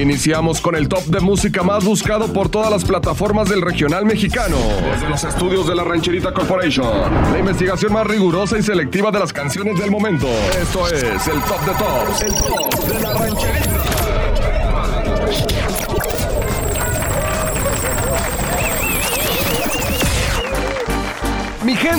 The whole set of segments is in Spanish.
Iniciamos con el top de música más buscado por todas las plataformas del regional mexicano. Desde los estudios de la Rancherita Corporation. La investigación más rigurosa y selectiva de las canciones del momento. Esto es el top de tops. El top de la Rancherita.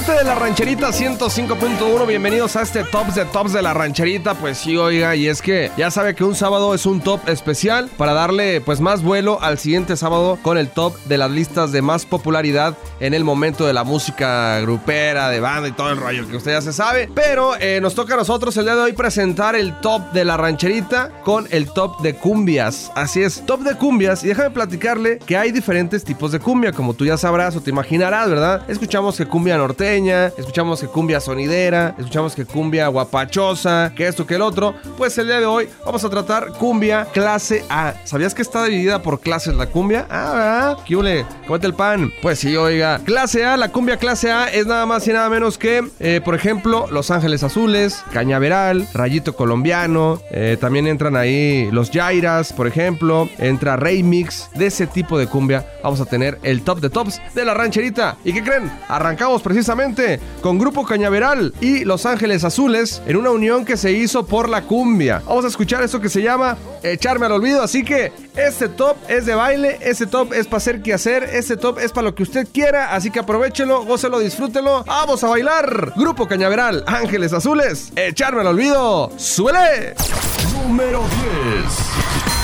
Gente de la rancherita 105.1, bienvenidos a este Tops de Tops de la rancherita. Pues sí, oiga, y es que ya sabe que un sábado es un top especial para darle pues más vuelo al siguiente sábado con el top de las listas de más popularidad en el momento de la música grupera, de banda y todo el rollo que usted ya se sabe. Pero eh, nos toca a nosotros el día de hoy presentar el top de la rancherita con el top de cumbias. Así es, top de cumbias. Y déjame platicarle que hay diferentes tipos de cumbia, como tú ya sabrás o te imaginarás, ¿verdad? Escuchamos que cumbia escuchamos que cumbia sonidera, escuchamos que cumbia guapachosa, que esto, que el otro. Pues el día de hoy vamos a tratar cumbia clase A. ¿Sabías que está dividida por clases la cumbia? Ah, ¿verdad? ¿Qué? Comete el pan. Pues sí, oiga. Clase A, la cumbia clase A es nada más y nada menos que, eh, por ejemplo, Los Ángeles Azules, Cañaveral, Rayito Colombiano. eh, también entran ahí los Jairas, por ejemplo. Entra Remix. De ese tipo de cumbia vamos a tener el top de tops de la rancherita. ¿Y qué creen? Arrancamos precisamente con Grupo Cañaveral y Los Ángeles Azules en una unión que se hizo por la cumbia. Vamos a escuchar esto que se llama Echarme al Olvido. Así que este top es de baile, este top es para hacer que hacer, este top es para lo que usted quiera. Así que aprovechelo, gócelo, disfrútelo. ¡Vamos a bailar! Grupo Cañaveral, Ángeles Azules, Echarme al Olvido. ¡Suele! Número 10.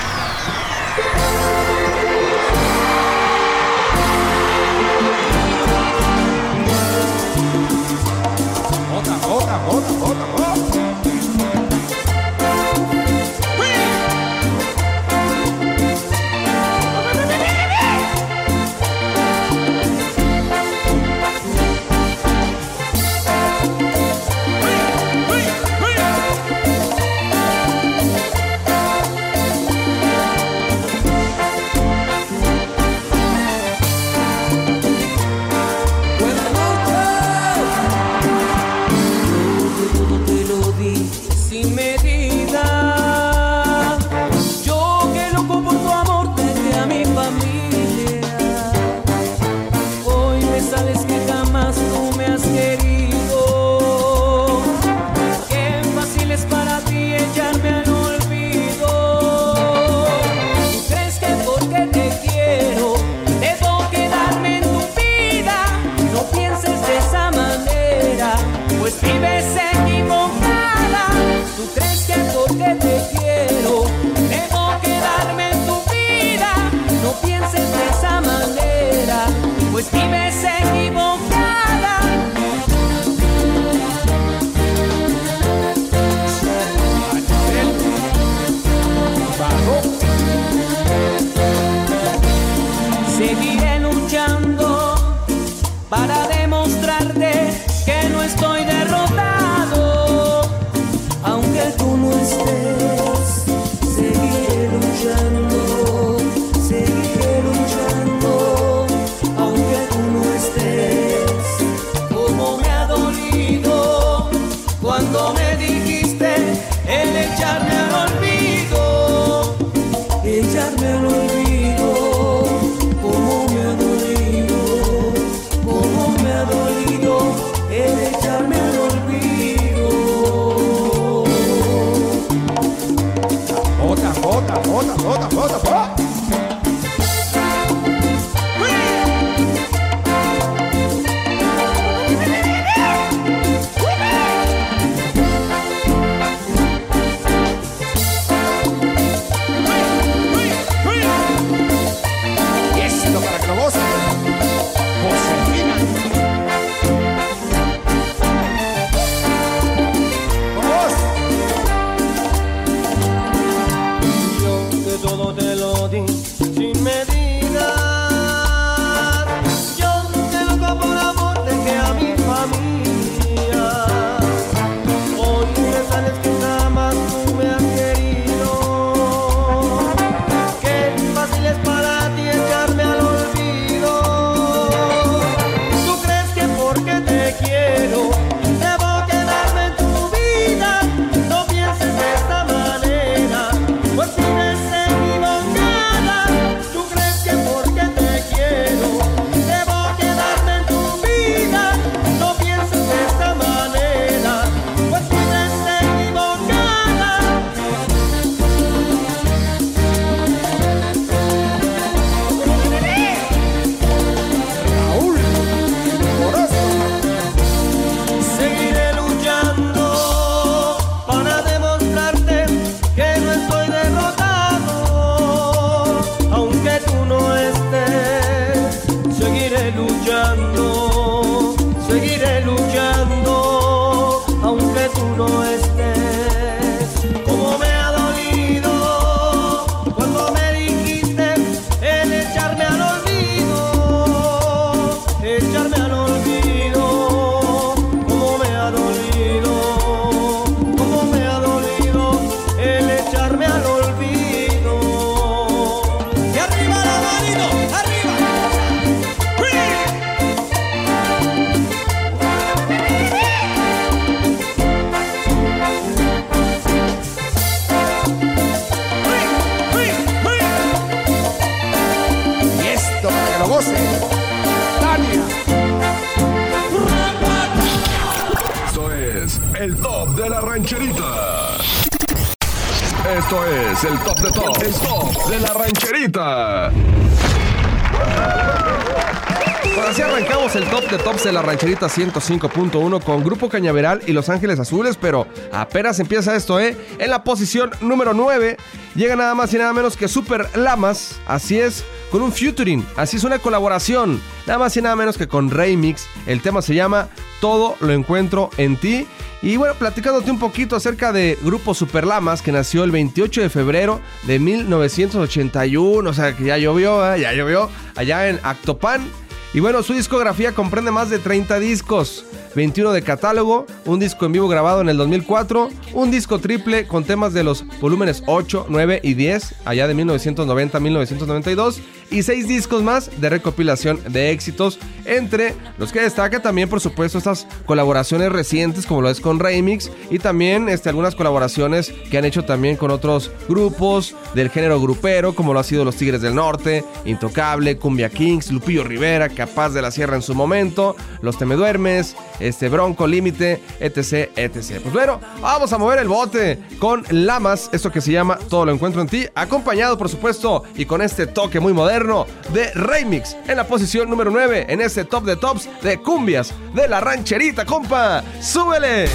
De la rancherita 105.1 con Grupo Cañaveral y Los Ángeles Azules, pero apenas empieza esto, ¿eh? En la posición número 9 llega nada más y nada menos que Super Lamas, así es, con un featuring, así es una colaboración, nada más y nada menos que con Remix. El tema se llama Todo lo encuentro en ti. Y bueno, platicándote un poquito acerca de Grupo Super Lamas, que nació el 28 de febrero de 1981, o sea que ya llovió, ¿eh? ya llovió, allá en Actopan. Y bueno, su discografía comprende más de 30 discos, 21 de catálogo, un disco en vivo grabado en el 2004, un disco triple con temas de los volúmenes 8, 9 y 10, allá de 1990 1992, y 6 discos más de recopilación de éxitos, entre los que destaca también, por supuesto, estas colaboraciones recientes, como lo es con Remix, y también este, algunas colaboraciones que han hecho también con otros grupos del género grupero, como lo ha sido Los Tigres del Norte, Intocable, Cumbia Kings, Lupillo Rivera, Capaz de la Sierra en su momento, Los Temeduermes, este Bronco Límite, etc, etc. Pues bueno, vamos a mover el bote con Lamas, esto que se llama Todo lo encuentro en ti, acompañado por supuesto y con este toque muy moderno de Remix en la posición número 9 en este top de tops de cumbias de la rancherita, compa. ¡Súbele!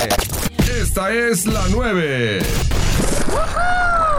Esta es la 9. Una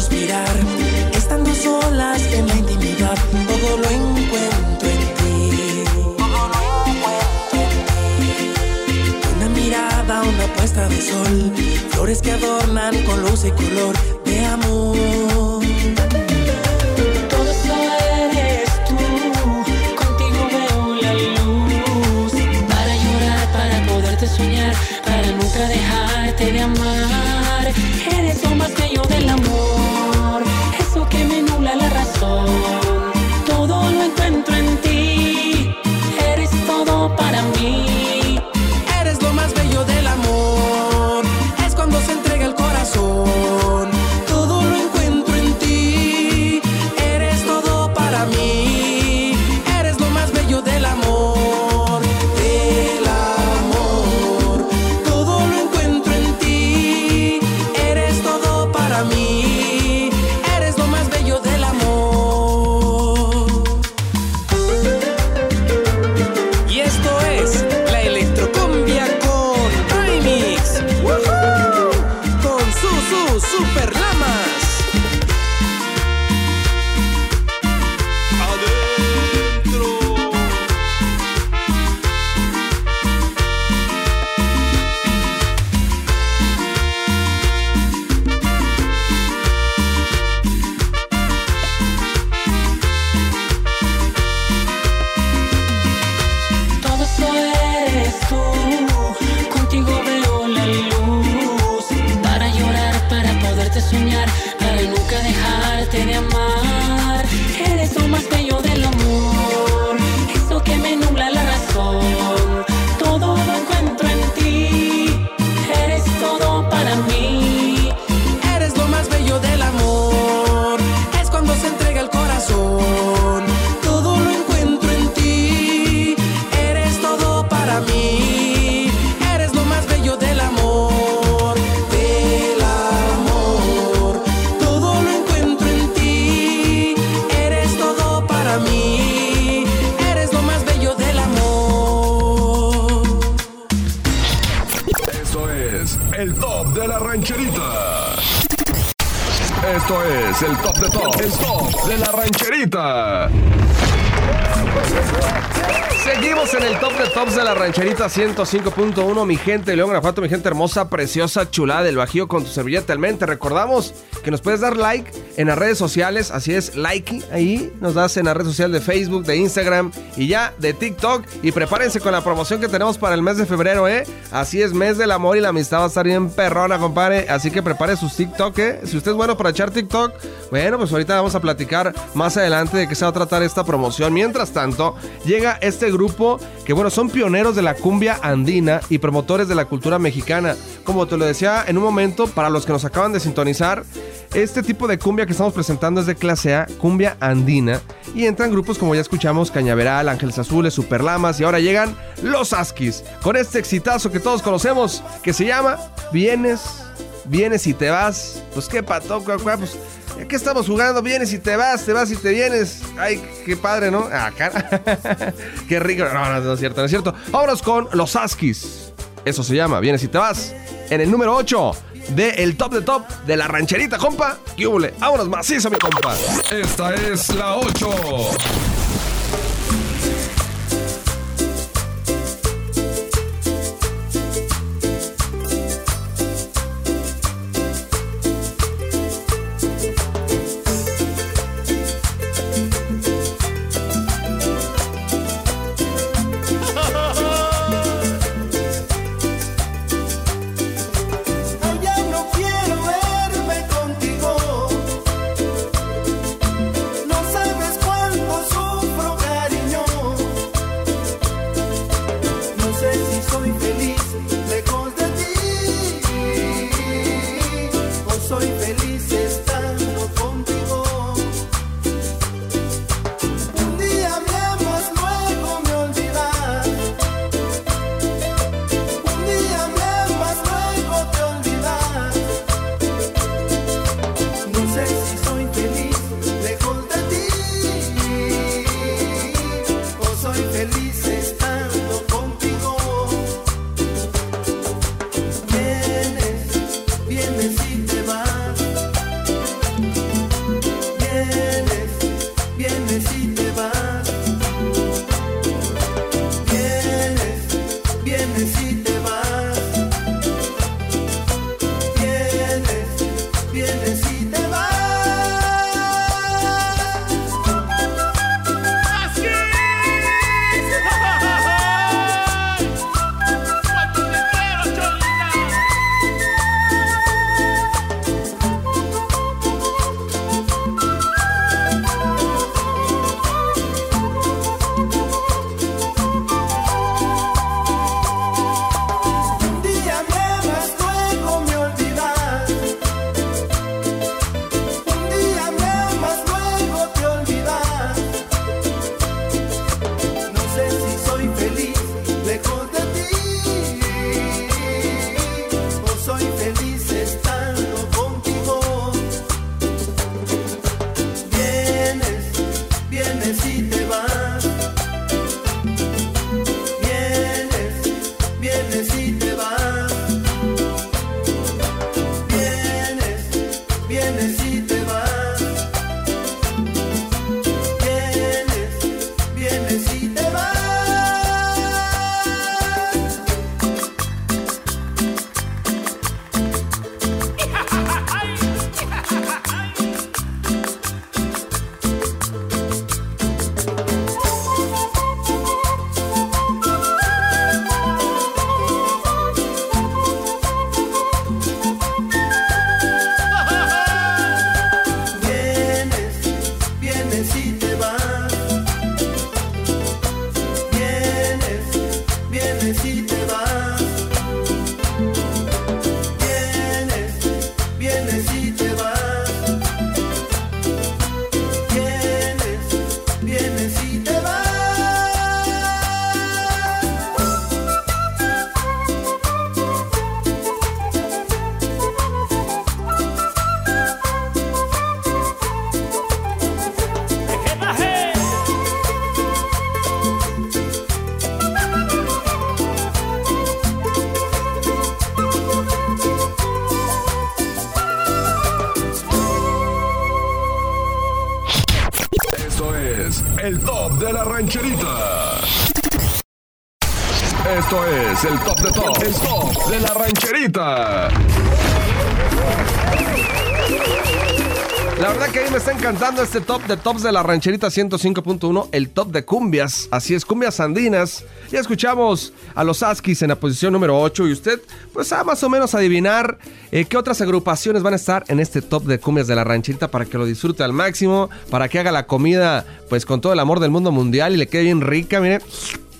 suspirar, estando solas en la intimidad, todo lo encuentro en ti. Una mirada, una puesta de sol, flores que adornan con luz y color de amor. Todo eso eres tú, contigo veo la luz. Para llorar, para poderte soñar, para nunca dejarte de amar. Eres lo más bello del amor, soul. Esto es el top de top, el top de la rancherita. Seguimos en el top de tops de la rancherita 105.1. Mi gente León, Guanajuato, mi gente hermosa, preciosa, chulada del Bajío con tu servilleta al mente. Recordamos que nos puedes dar like en las redes sociales. Así es, like ahí. Nos das en la red social de Facebook, de Instagram y ya de TikTok. Y prepárense con la promoción que tenemos para el mes de febrero, ¿eh? Así es, mes del amor y la amistad va a estar bien perrona, compadre. Así que prepare sus TikTok, ¿eh? Si usted es bueno para echar TikTok, bueno, pues ahorita vamos a platicar más adelante de qué se va a tratar esta promoción. Mientras tanto, llega este grupo que, bueno, son pioneros de la cumbia andina y promotores de la cultura mexicana. Como te lo decía en un momento, para los que nos acaban de sintonizar, este tipo de cumbia que estamos presentando es de clase A, cumbia andina. Y entran grupos como ya escuchamos, Cañaveral, Ángeles Azules, Superlamas y ahora llegan Los Askis con este exitazo que todos conocemos que se llama Vienes, vienes y te vas. Pues qué pato, pues ¿Qué estamos jugando? Vienes y te vas, te vas y te vienes. Ay, qué padre, ¿no? Ah, qué rico. No, no, no es cierto, no es cierto. Vámonos con los Askis. Eso se llama, vienes y te vas. En el número 8 de top de top de la rancherita, compa. ¿Qué? Vámonos maciza, mi compa. Esta es la 8. Encantando este top de tops de la rancherita 105.1, el top de cumbias. Así es, cumbias andinas. Ya escuchamos a los Askis en la posición número 8 y usted pues a más o menos adivinar eh, qué otras agrupaciones van a estar en este top de cumbias de la rancherita para que lo disfrute al máximo, para que haga la comida pues con todo el amor del mundo mundial y le quede bien rica, mire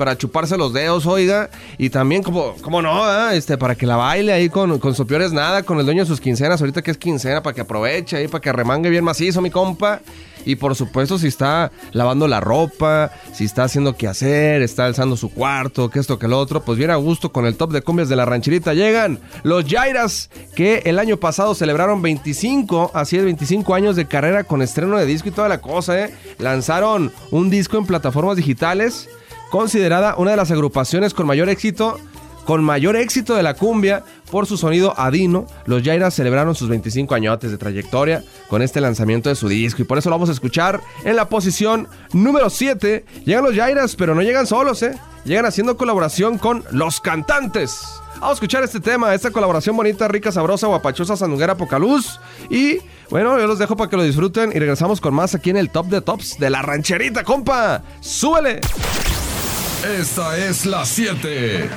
para chuparse los dedos, oiga. Y también, como, como no, este, para que la baile ahí con, con su peores nada, con el dueño de sus quincenas, ahorita que es quincena, para que aproveche ahí, para que remangue bien macizo, mi compa. Y por supuesto, si está lavando la ropa, si está haciendo qué hacer, está alzando su cuarto, que esto, que lo otro, pues bien a gusto con el top de cumbias de la rancherita. Llegan los Jairas, que el año pasado celebraron 25, así es, 25 años de carrera con estreno de disco y toda la cosa, ¿eh? Lanzaron un disco en plataformas digitales considerada una de las agrupaciones con mayor éxito, con mayor éxito de la cumbia por su sonido adino. Los Jairas celebraron sus 25 añotes de trayectoria con este lanzamiento de su disco y por eso lo vamos a escuchar en la posición número 7. Llegan los Jairas, pero no llegan solos, ¿eh? Llegan haciendo colaboración con los cantantes. Vamos a escuchar este tema, esta colaboración bonita, rica, sabrosa, guapachosa, sandunguera, poca luz. Y bueno, yo los dejo para que lo disfruten y regresamos con más aquí en el Top de Tops de la rancherita, compa. ¡Súbele! Esta es la 7.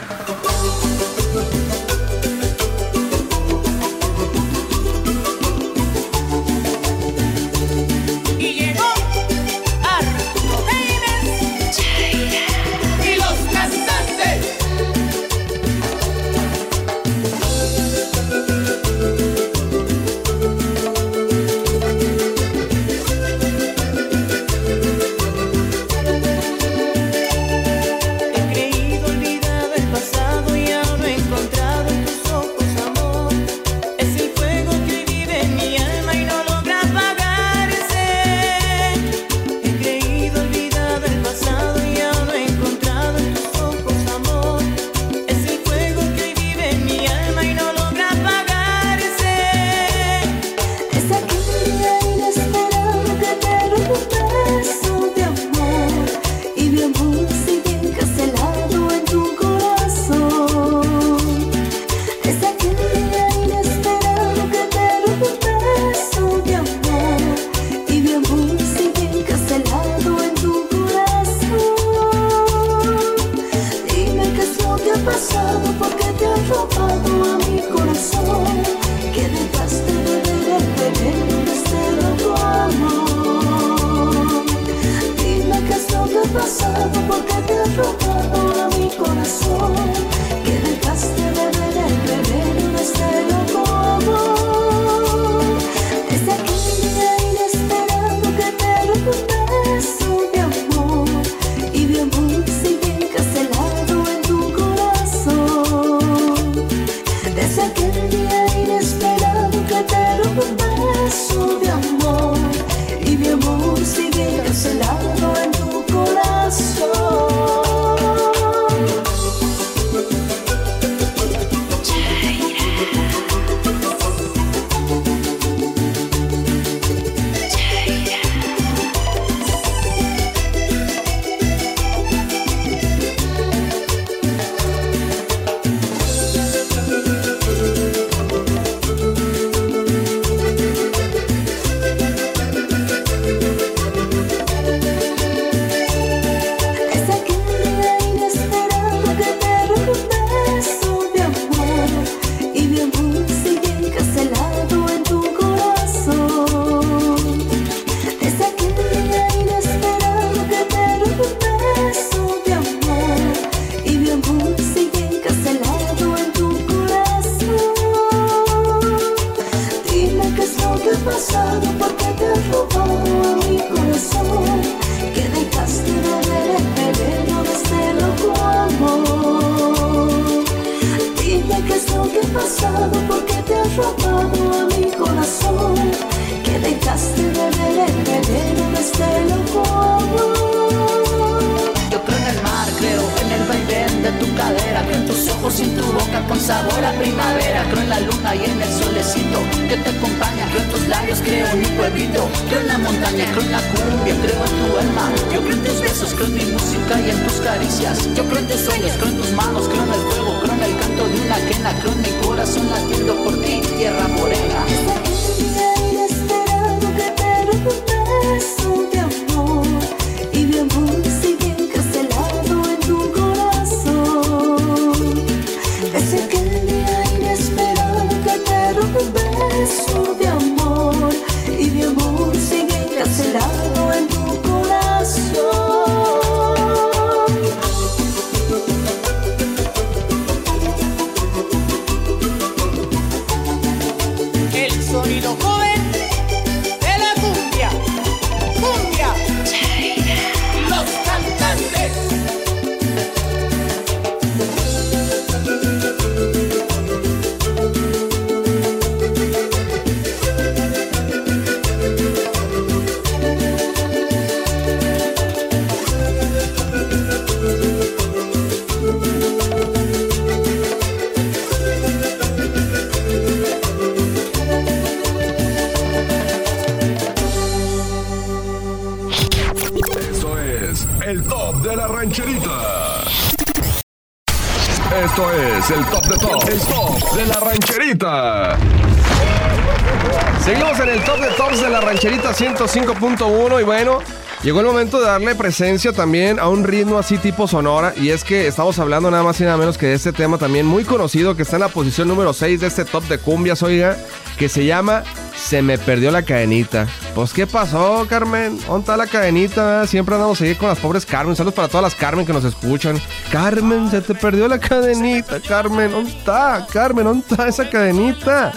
Rancherita 105.1 y bueno, llegó el momento de darle presencia también a un ritmo así tipo sonora y es que estamos hablando nada más y nada menos que de este tema también muy conocido que está en la posición número 6 de este top de cumbias, oiga, que se llama Se me perdió la cadenita. Pues ¿qué pasó, Carmen? ¿Dónde está la cadenita? Siempre andamos ahí con las pobres Carmen. Saludos para todas las Carmen que nos escuchan. Carmen, se te perdió la cadenita, Carmen. ¿Dónde está? Carmen, ¿dónde está esa cadenita?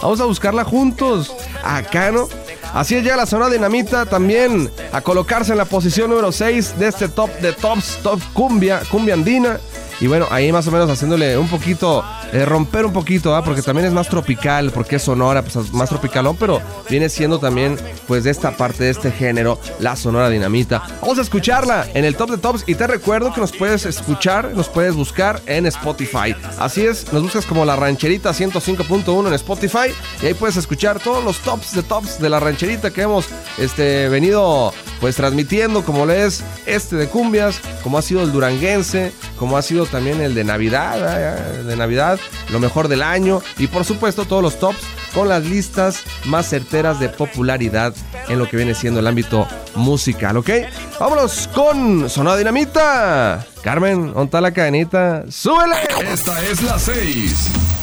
Vamos a buscarla juntos. Acá, ¿no? Así es, llega la zona dinamita también a colocarse en la posición número 6 de este top de tops, top cumbia, cumbia andina. Y bueno, ahí más o menos haciéndole un poquito, eh, romper un poquito, ¿ah? porque también es más tropical, porque es sonora, pues más tropicalón, pero viene siendo también, pues de esta parte de este género, la sonora dinamita. Vamos a escucharla en el top de tops y te recuerdo que nos puedes escuchar, nos puedes buscar en Spotify. Así es, nos buscas como la rancherita 105.1 en Spotify y ahí puedes escuchar todos los tops de tops de la rancherita que hemos este, venido pues transmitiendo, como lo es este de cumbias, como ha sido el duranguense, como ha sido también el de Navidad, ¿eh? de Navidad, lo mejor del año y por supuesto todos los tops con las listas más certeras de popularidad en lo que viene siendo el ámbito musical, ¿ok? Vámonos con Sonada Dinamita. Carmen, ¿dónde está la cadenita? ¡Súbele! Esta es la 6.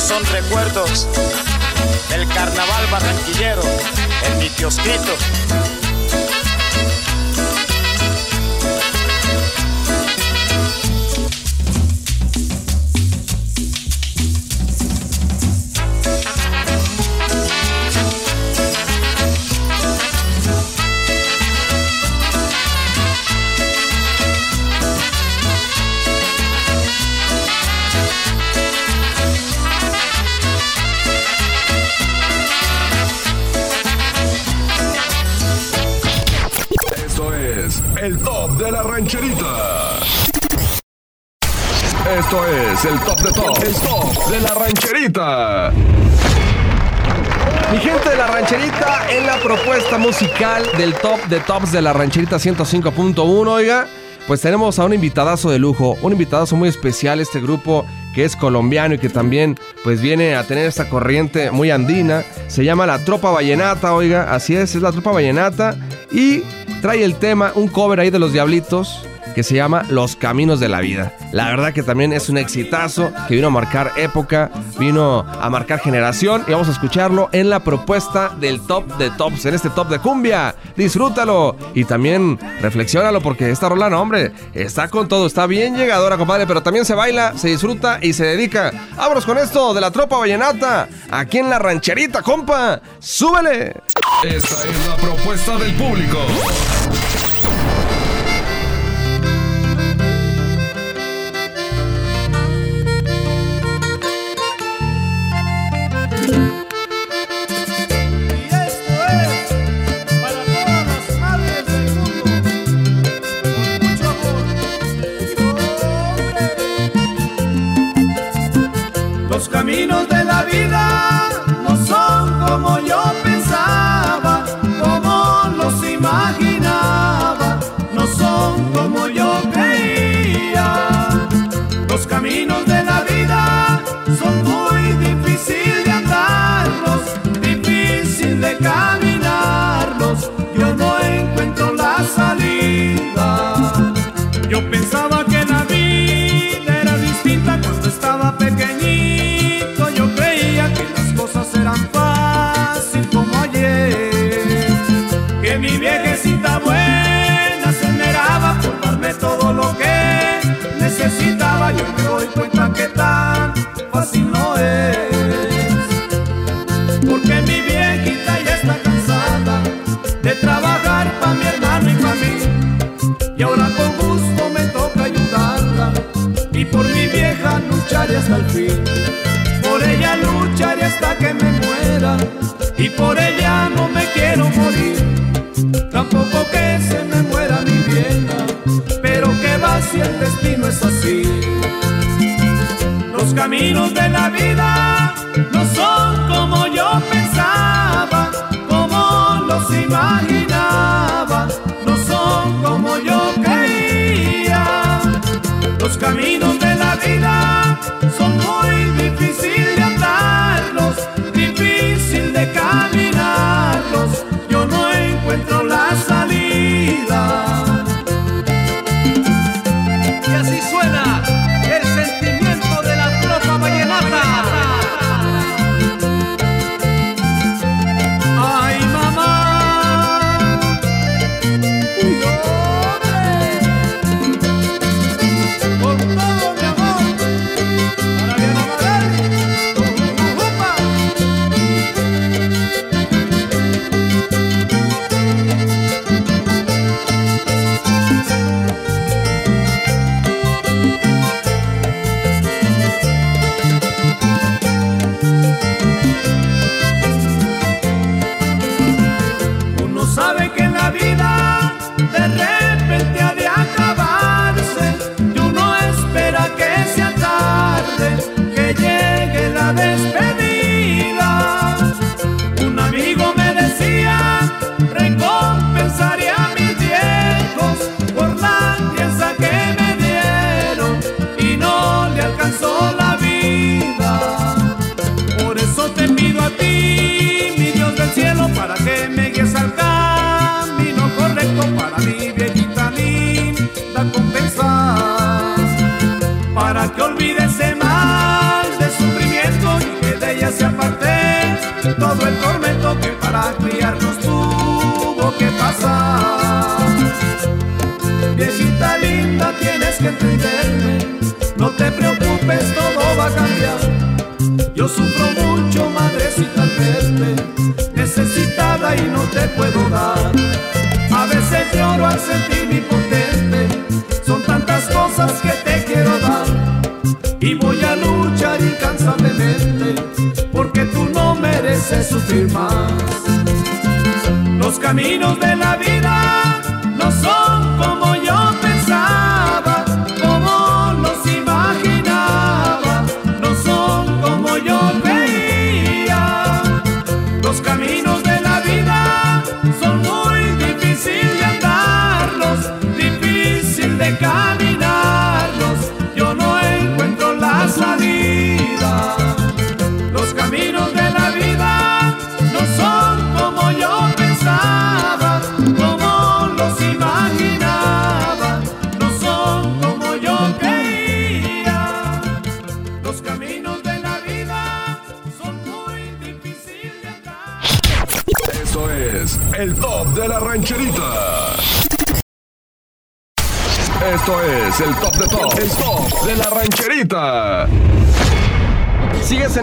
Son recuerdos del carnaval barranquillero en mi kiosquito. Esto es el top de top, el top de la rancherita. Mi gente de la rancherita en la propuesta musical del top de tops de la rancherita 105.1, oiga. Pues tenemos a un invitadazo de lujo, un invitadazo muy especial, este grupo que es colombiano y que también pues viene a tener esta corriente muy andina. Se llama La Tropa Vallenata, oiga, así es, es La Tropa Vallenata. Y trae el tema, un cover ahí de los Diablitos, que se llama Los Caminos de la Vida. La verdad que también es un exitazo que vino a marcar época, vino a marcar generación y vamos a escucharlo en la propuesta del top de tops, en este top de cumbia. Disfrútalo y también reflexiónalo porque esta rola, no, hombre, está con todo, está bien llegadora, compadre, pero también se baila, se disfruta y se dedica. Vámonos con esto de la tropa vallenata, aquí en la rancherita, compa. ¡Súbele! Esta es la propuesta del público. Caminos de la vida Por ella no me quiero morir. Tampoco que se me muera mi vieja. Pero que va si el destino es así. Los caminos de la vida no son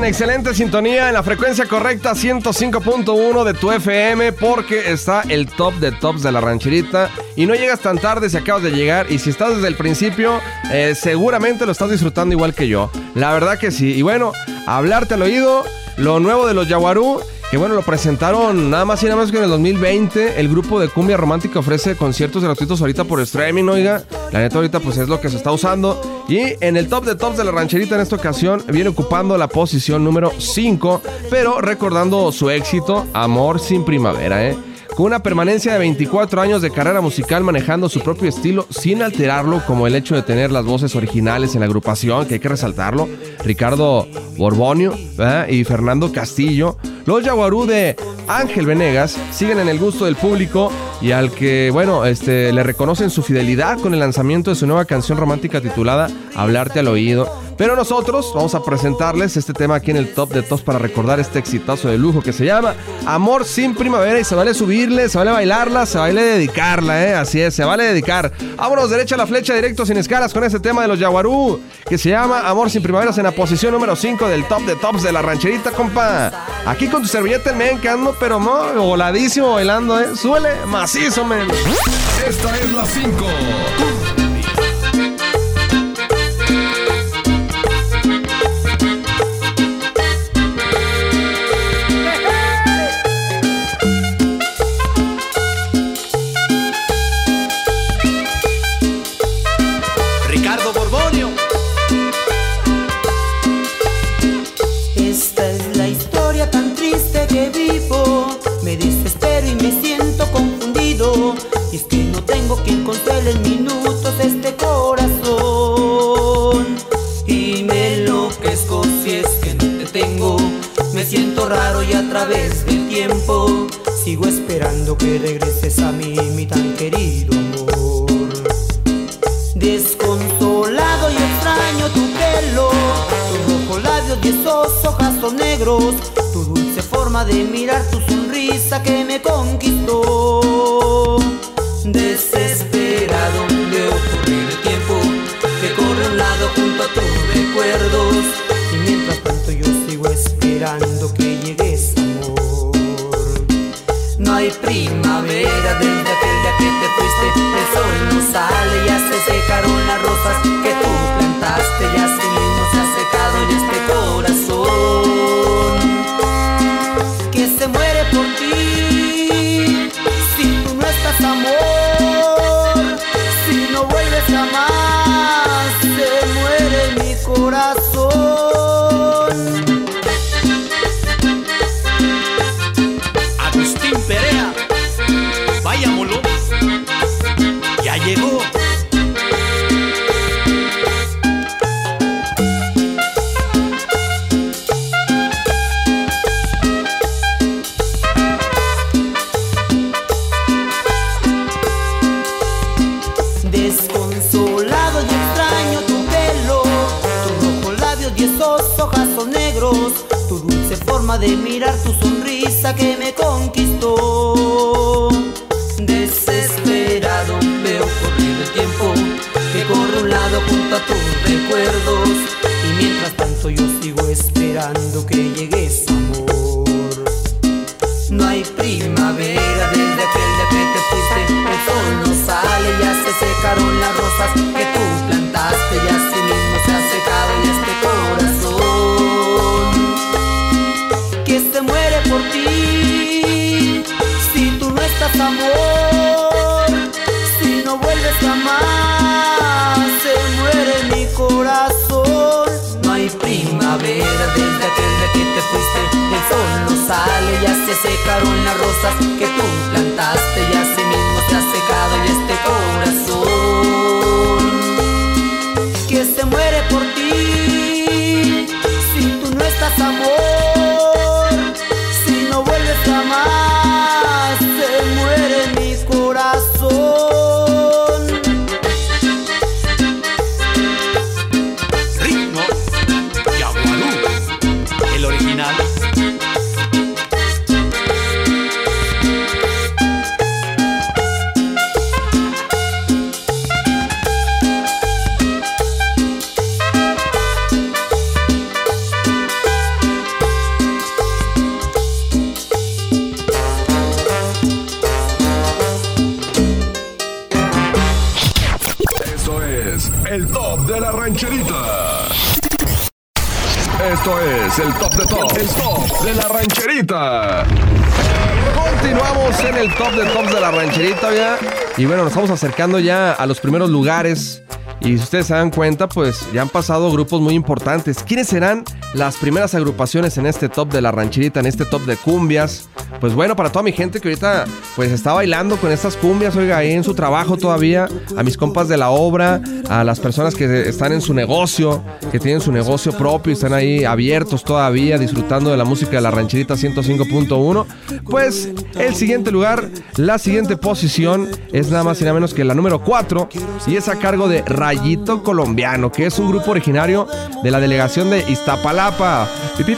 excelente sintonía en la frecuencia correcta 105.1 de tu FM porque está el top de tops de la rancherita y no llegas tan tarde si acabas de llegar y si estás desde el principio eh, seguramente lo estás disfrutando igual que yo. La verdad que sí. Y bueno, hablarte al oído, lo nuevo de los Yaguarú. Que bueno, lo presentaron nada más y nada más que en el 2020. El grupo de Cumbia Romántica ofrece conciertos gratuitos ahorita por streaming, oiga. La neta ahorita pues es lo que se está usando. Y en el top de tops de la rancherita en esta ocasión viene ocupando la posición número 5, pero recordando su éxito, Amor sin Primavera, ¿eh? Con una permanencia de 24 años de carrera musical manejando su propio estilo sin alterarlo, como el hecho de tener las voces originales en la agrupación, que hay que resaltarlo, Ricardo Borbonio y Fernando Castillo. Los Yaguarú de Ángel Venegas siguen en el gusto del público y al que, bueno, este, le reconocen su fidelidad con el lanzamiento de su nueva canción romántica titulada Hablarte al oído. Pero nosotros vamos a presentarles este tema aquí en el top de tops para recordar este exitazo de lujo que se llama Amor sin Primavera y se vale subirle, se vale bailarla, se vale dedicarla, ¿eh? Así es, se vale dedicar. Vámonos derecha a la flecha, directo sin escalas con este tema de los Yaguarú que se llama Amor sin Primaveras en la posición número 5 del top de tops de la rancherita, compa. Aquí con tu servilleta men que ando, pero no, voladísimo bailando, ¿eh? Súbele macizo, men. Esta es la 5. Que regreses a mí, mi tan querido amor. Desconsolado y extraño tu pelo, tus rojos labios y esos ojazos negros, tu dulce forma de mirar, tu sonrisa que me conquistó. Que tú plantaste Y así original. Rancherita ya. Y bueno, nos estamos acercando ya a los primeros lugares. Y si ustedes se dan cuenta, pues ya han pasado grupos muy importantes. ¿Quiénes serán las primeras agrupaciones en este top de la rancherita, en este top de cumbias? Pues bueno, para toda mi gente que ahorita pues está bailando con estas cumbias, oiga, ahí en su trabajo todavía, a mis compas de la obra, a las personas que están en su negocio, que tienen su negocio propio y están ahí abiertos todavía, disfrutando de la música de la rancherita 105.1, pues el siguiente lugar, la siguiente posición es nada más y nada menos que la número 4 y es a cargo de Rayito Colombiano, que es un grupo originario de la delegación de Iztapalapa. Pi, pi,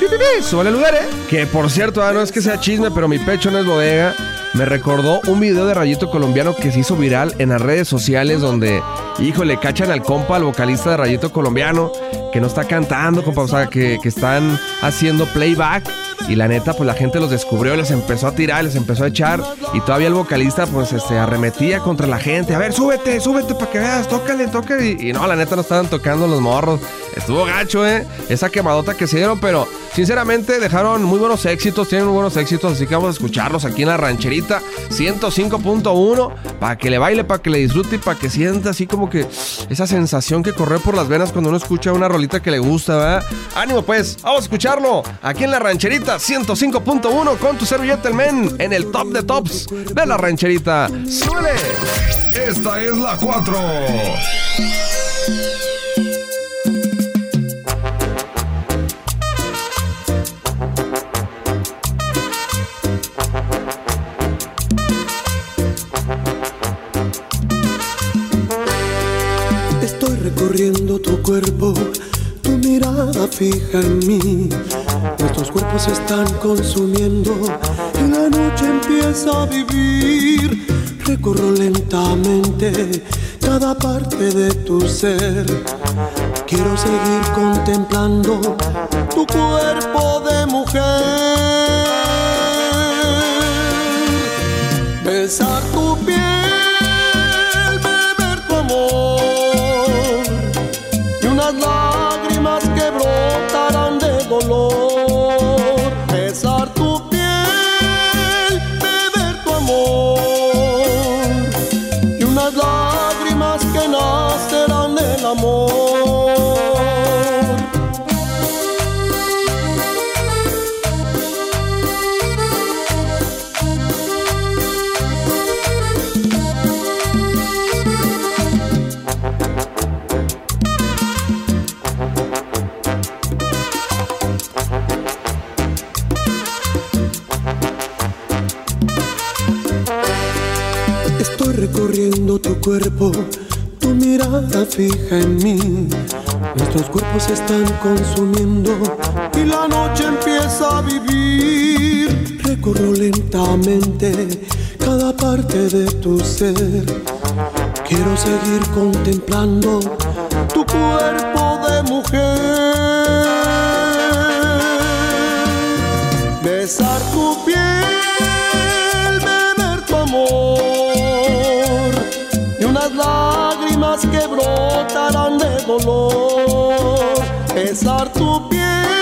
lugar, ¿eh? Que por cierto, ah, no es que sea chisme, pero mi pecho no es bodega. Me recordó un video de Rayito Colombiano que se hizo viral en las redes sociales donde, híjole, cachan al compa, al vocalista de Rayito Colombiano, que no está cantando, compa, o sea, que, que están haciendo playback. Y la neta, pues la gente los descubrió, les empezó a tirar, les empezó a echar. Y todavía el vocalista, pues, este, arremetía contra la gente. A ver, súbete, súbete para que veas, tócale, tócale. Y, y no, la neta no estaban tocando los morros. Estuvo gacho, ¿eh? Esa quemadota que se dieron, pero sinceramente dejaron muy buenos éxitos, tienen muy buenos éxitos, así que vamos a escucharlos aquí en la rancherita 105.1 para que le baile, para que le disfrute y para que sienta así como que esa sensación que corre por las venas cuando uno escucha una rolita que le gusta, ¿verdad? Ánimo pues, vamos a escucharlo aquí en la rancherita 105.1 con tu servilleta el men en el top de tops de la rancherita. ¡Súbele! Esta es la 4. Estoy recorriendo tu cuerpo, tu mirada fija en mí. Nuestros cuerpos se están consumiendo y la noche empieza a vivir. Recorro lentamente cada parte de tu ser. Quiero seguir contemplando tu cuerpo de mujer. Besar tu piel, cuerpo, tu mirada fija en mí. Nuestros cuerpos se están consumiendo y la noche empieza a vivir. Recorro lentamente cada parte de tu ser. Quiero seguir contemplando tu cuerpo de mujer. Besar tu dolor. Besar tu piel,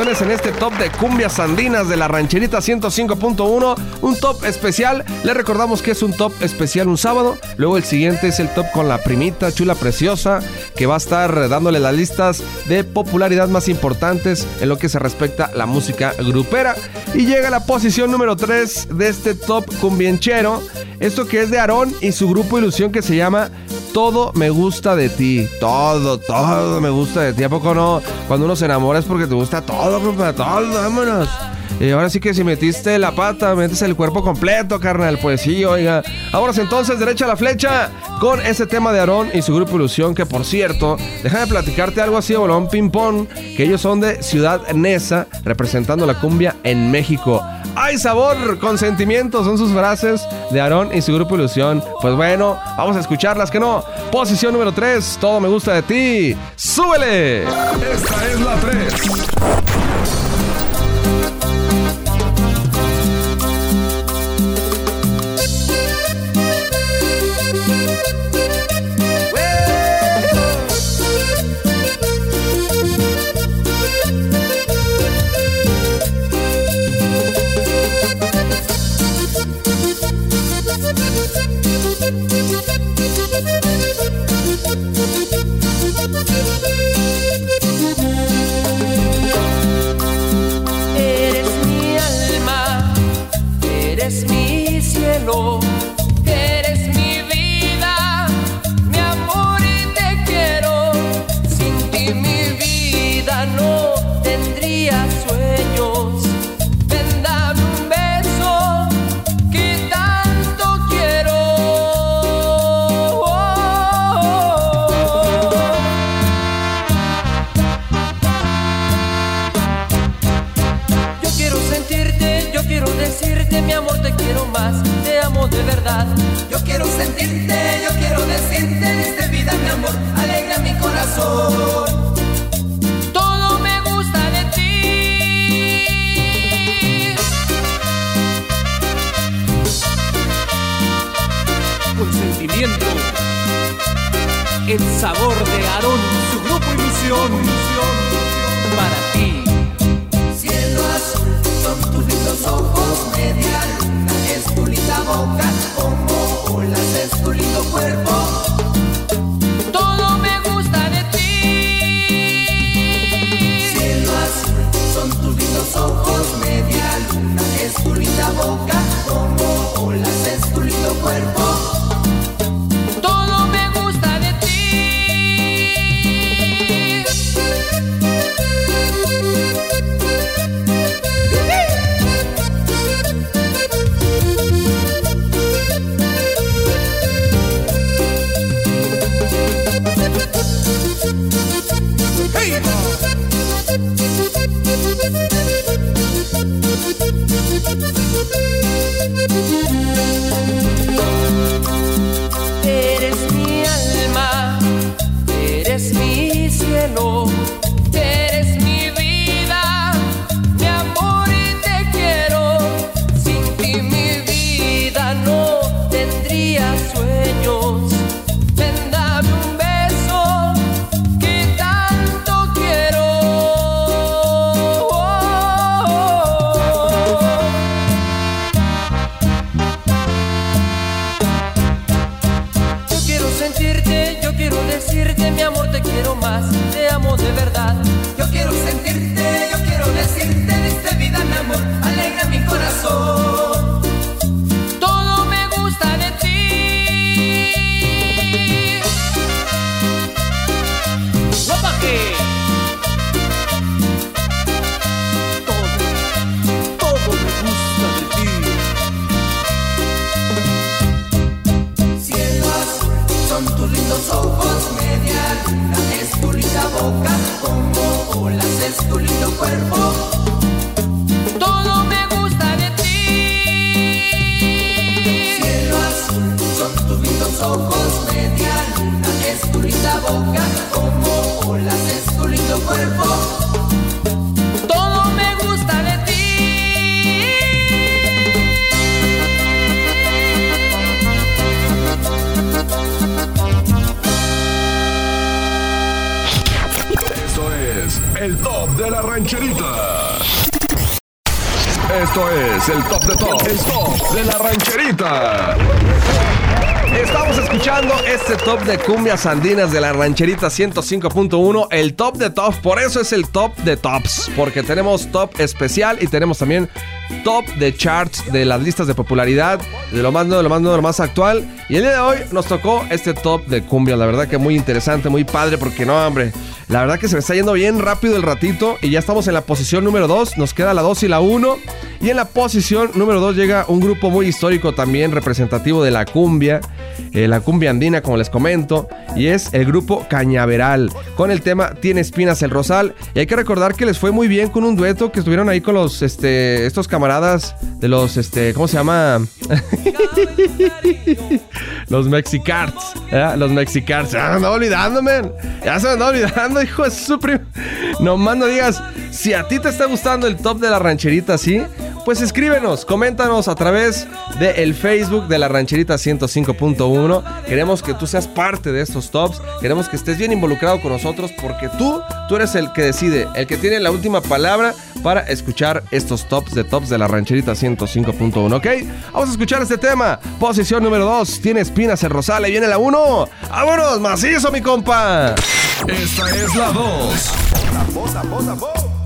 en este top de cumbias andinas de la rancherita 105.1. Un top especial. Le recordamos que es un top especial un sábado. Luego el siguiente es el top con la primita chula preciosa que va a estar dándole las listas de popularidad más importantes en lo que se respecta a la música grupera. Y llega la posición número 3 de este top cumbienchero. Esto que es de Aarón y su grupo Ilusión que se llama todo me gusta de ti. Todo, todo me gusta de ti. ¿A poco no? Cuando uno se enamora es porque te gusta todo, compa. Todo, vámonos. Y ahora sí que si metiste la pata, metes el cuerpo completo, carnal. Pues sí, oiga. Ahora entonces, derecha a la flecha con ese tema de Aarón y su grupo Ilusión. Que por cierto, déjame platicarte algo así bolón ping-pong. Que ellos son de Ciudad Neza, representando la cumbia en México. ¡Ay, sabor! Con sentimiento son sus frases de Aarón y su grupo Ilusión. Pues bueno, vamos a escucharlas, que no. Posición número 3, todo me gusta de ti. ¡Súbele! Esta es la 3. Mi cumbias andinas de la rancherita 105.1, el top de top, por eso es el top de tops, porque tenemos top especial y tenemos también top de charts de las listas de popularidad, de lo más nuevo, de lo más nuevo, de lo más actual. Y el día de hoy nos tocó este top de cumbias, la verdad que muy interesante, muy padre, porque no, hombre, la verdad que se me está yendo bien rápido el ratito y ya estamos en la posición número 2, nos queda la 2 y la 1. Y en la posición número 2 llega un grupo muy histórico también representativo de la cumbia, eh, la cumbia andina como les comento, y es el grupo Cañaveral, con el tema Tiene espinas el rosal. Y hay que recordar que les fue muy bien con un dueto que estuvieron ahí con los, este, estos camaradas de los, este, ¿cómo se llama? los Mexicards, los Mexicards. Ya me andaba olvidando, man. Ya se me andaba olvidando, hijo de su prim... Nomás no digas, si a ti te está gustando el top de la rancherita, ¿sí? Pues escríbenos, coméntanos a través del Facebook de la rancherita 105.1. Queremos que tú seas parte de estos tops. Queremos que estés bien involucrado con nosotros porque tú, tú eres el que decide, el que tiene la última palabra para escuchar estos tops de tops de la rancherita 105.1, ¿ok? Vamos a escuchar este tema. Posición número 2, tiene espinas el rosal, y viene la 1. ¡Vámonos, macizo, mi compa! Esta es la 2. Licenciado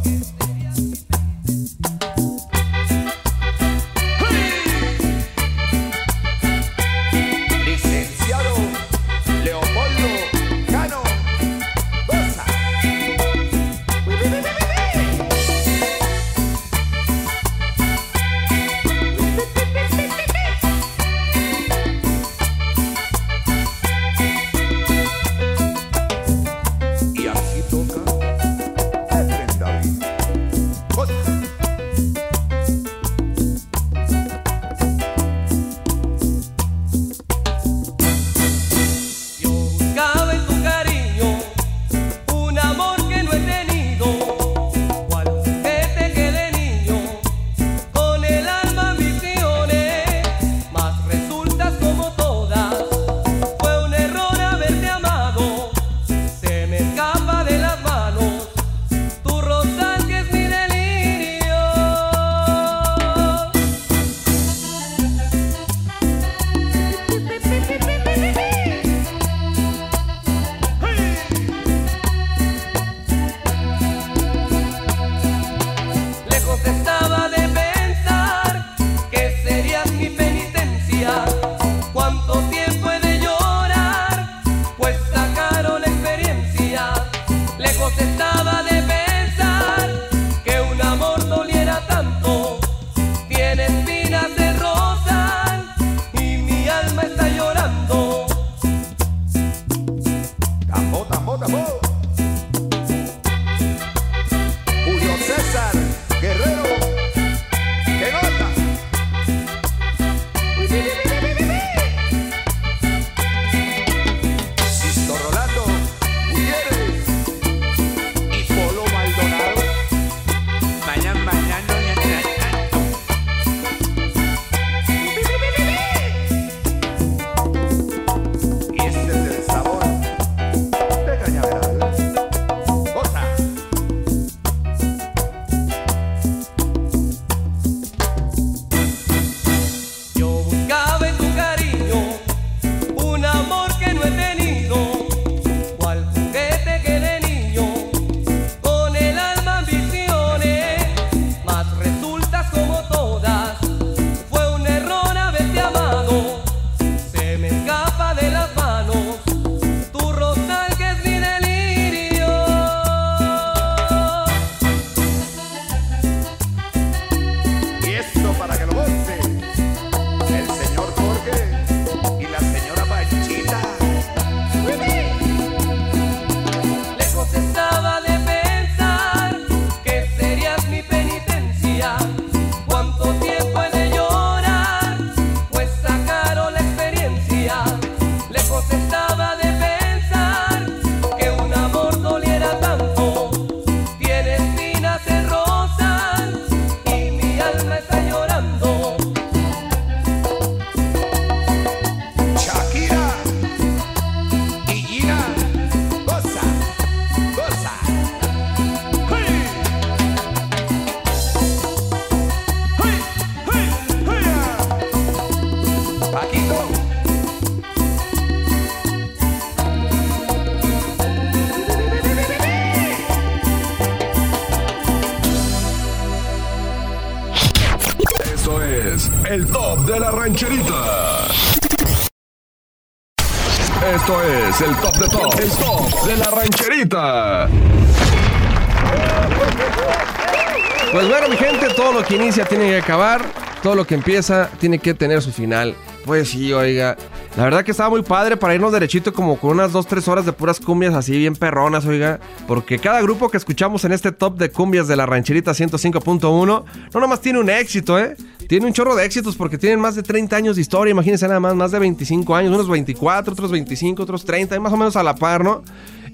inicia tiene que acabar. Todo lo que empieza tiene que tener su final. Pues sí, oiga. La verdad que estaba muy padre para irnos derechito como con unas 2-3 horas de puras cumbias así bien perronas, oiga. Porque cada grupo que escuchamos en este top de cumbias de la rancherita 105.1 no nomás tiene un éxito, ¿eh? Tiene un chorro de éxitos porque tienen más de 30 años de historia. Imagínense nada más, más de 25 años. Unos 24, otros 25, otros 30, más o menos a la par, ¿no?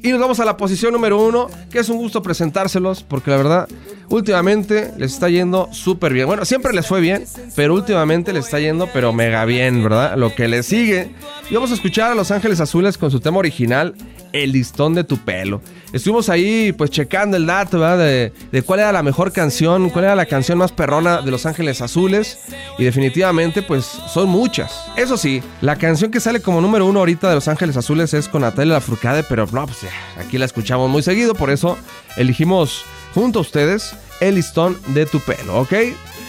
Y nos vamos a la posición número uno, que es un gusto presentárselos, porque la verdad, últimamente les está yendo súper bien. Bueno, siempre les fue bien, pero últimamente les está yendo, pero mega bien, ¿verdad? Lo que les sigue. Y vamos a escuchar a Los Ángeles Azules con su tema original, El listón de tu pelo. Estuvimos ahí, pues, checando el dato, ¿verdad? De, de cuál era la mejor canción, cuál era la canción más perrona de Los Ángeles Azules. Y definitivamente, pues, son muchas. Eso sí, la canción que sale como número uno ahorita de Los Ángeles Azules es con Natalia Lafourcade, pero no, pues, aquí la escuchamos muy seguido, por eso elegimos junto a ustedes El listón de tu pelo, ¿ok?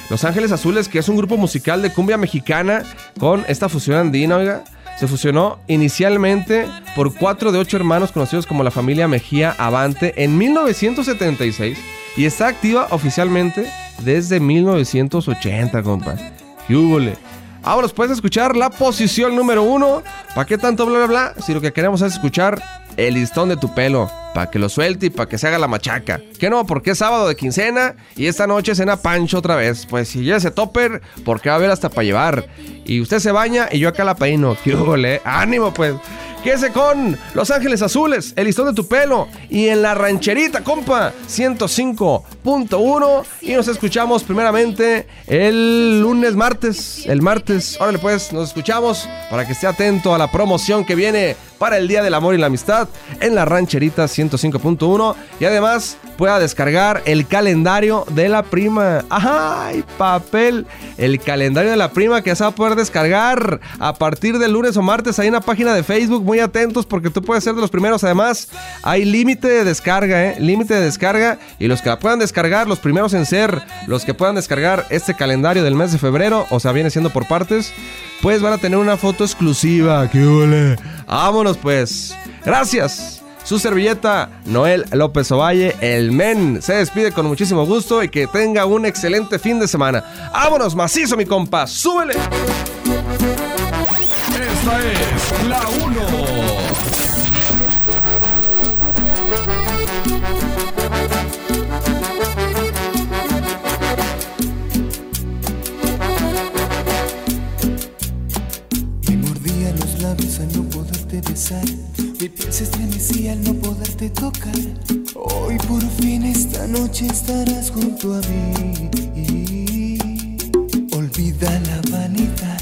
Los Ángeles Azules, que es un grupo musical de cumbia mexicana con esta fusión andina, oiga. Se fusionó inicialmente por cuatro de ocho hermanos conocidos como la familia Mejía Avante en 1976 y está activa oficialmente desde 1980, compa. ¿Qué? Ahora puedes escuchar la posición número uno. ¿Para qué tanto bla bla bla? Si lo que queremos es escuchar el listón de tu pelo. Para que lo suelte y para que se haga la machaca. Que no, porque es sábado de quincena y esta noche cena Pancho otra vez. Pues si ya ese topper, porque va a haber hasta para llevar. Y usted se baña y yo acá la peino. ¡Qué húbole! ¡Ánimo pues! Quédese con Los Ángeles Azules, el listón de tu pelo. Y en la rancherita, compa, 105.1. Y nos escuchamos primeramente el lunes, martes. El martes, órale pues, nos escuchamos para que esté atento a la promoción que viene para el Día del Amor y la Amistad en la rancherita 105.1. Y además pueda descargar el calendario de la prima. ¡Ay, papel! El calendario de la prima que se va a poder descargar a partir del lunes o martes en la página de Facebook. Muy atentos porque tú puedes ser de los primeros. Además, hay límite de descarga, ¿eh? Límite de descarga. Y los que la puedan descargar, los primeros en ser, los que puedan descargar este calendario del mes de febrero, o sea, viene siendo por partes, pues van a tener una foto exclusiva. ¡Qué ole! ¡Vámonos pues! ¡Gracias! Su servilleta, Noel López Ovalle, el men, se despide con muchísimo gusto y que tenga un excelente fin de semana. ¡Vámonos, macizo, mi compa! ¡Súbele! Esta es la 1. Olvida la vanidad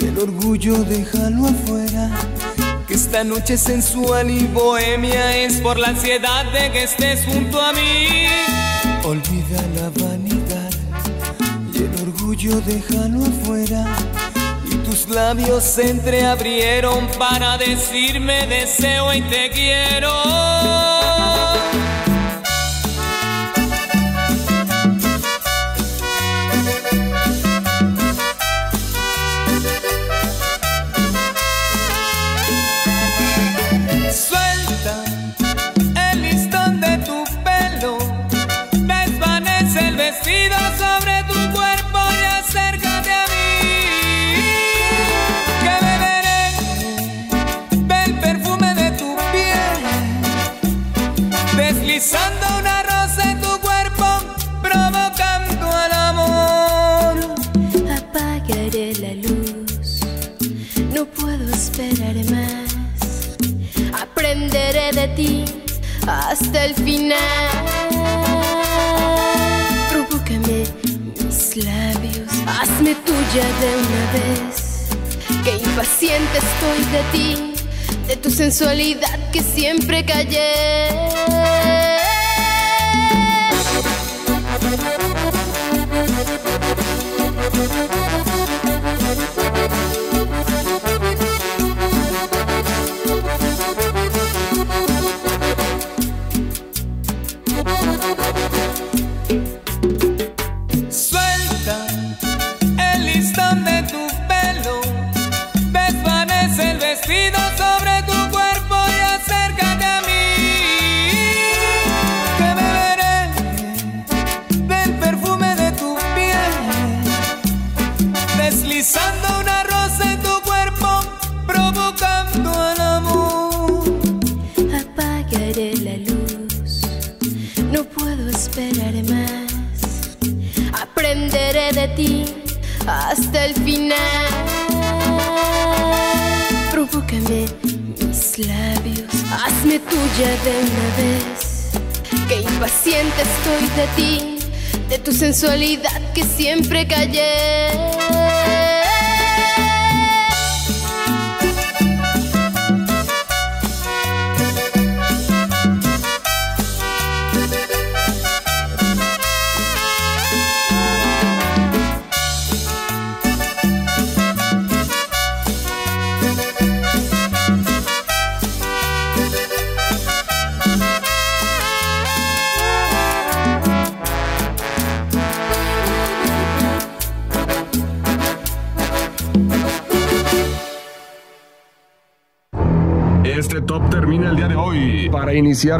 y el orgullo déjalo afuera. Que esta noche sensual y bohemia es por la ansiedad de que estés junto a mí. Olvida la vanidad y el orgullo déjalo afuera. Y tus labios se entreabrieron para decirme deseo y te quiero. Sensualidad que siempre callé.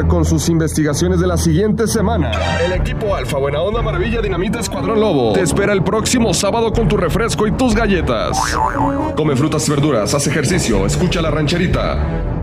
Con sus investigaciones de la siguiente semana, el equipo Alfa Buena Onda Maravilla Dinamita Escuadrón Lobo te espera el próximo sábado con tu refresco y tus galletas. Come frutas y verduras, haz ejercicio, escucha la rancherita.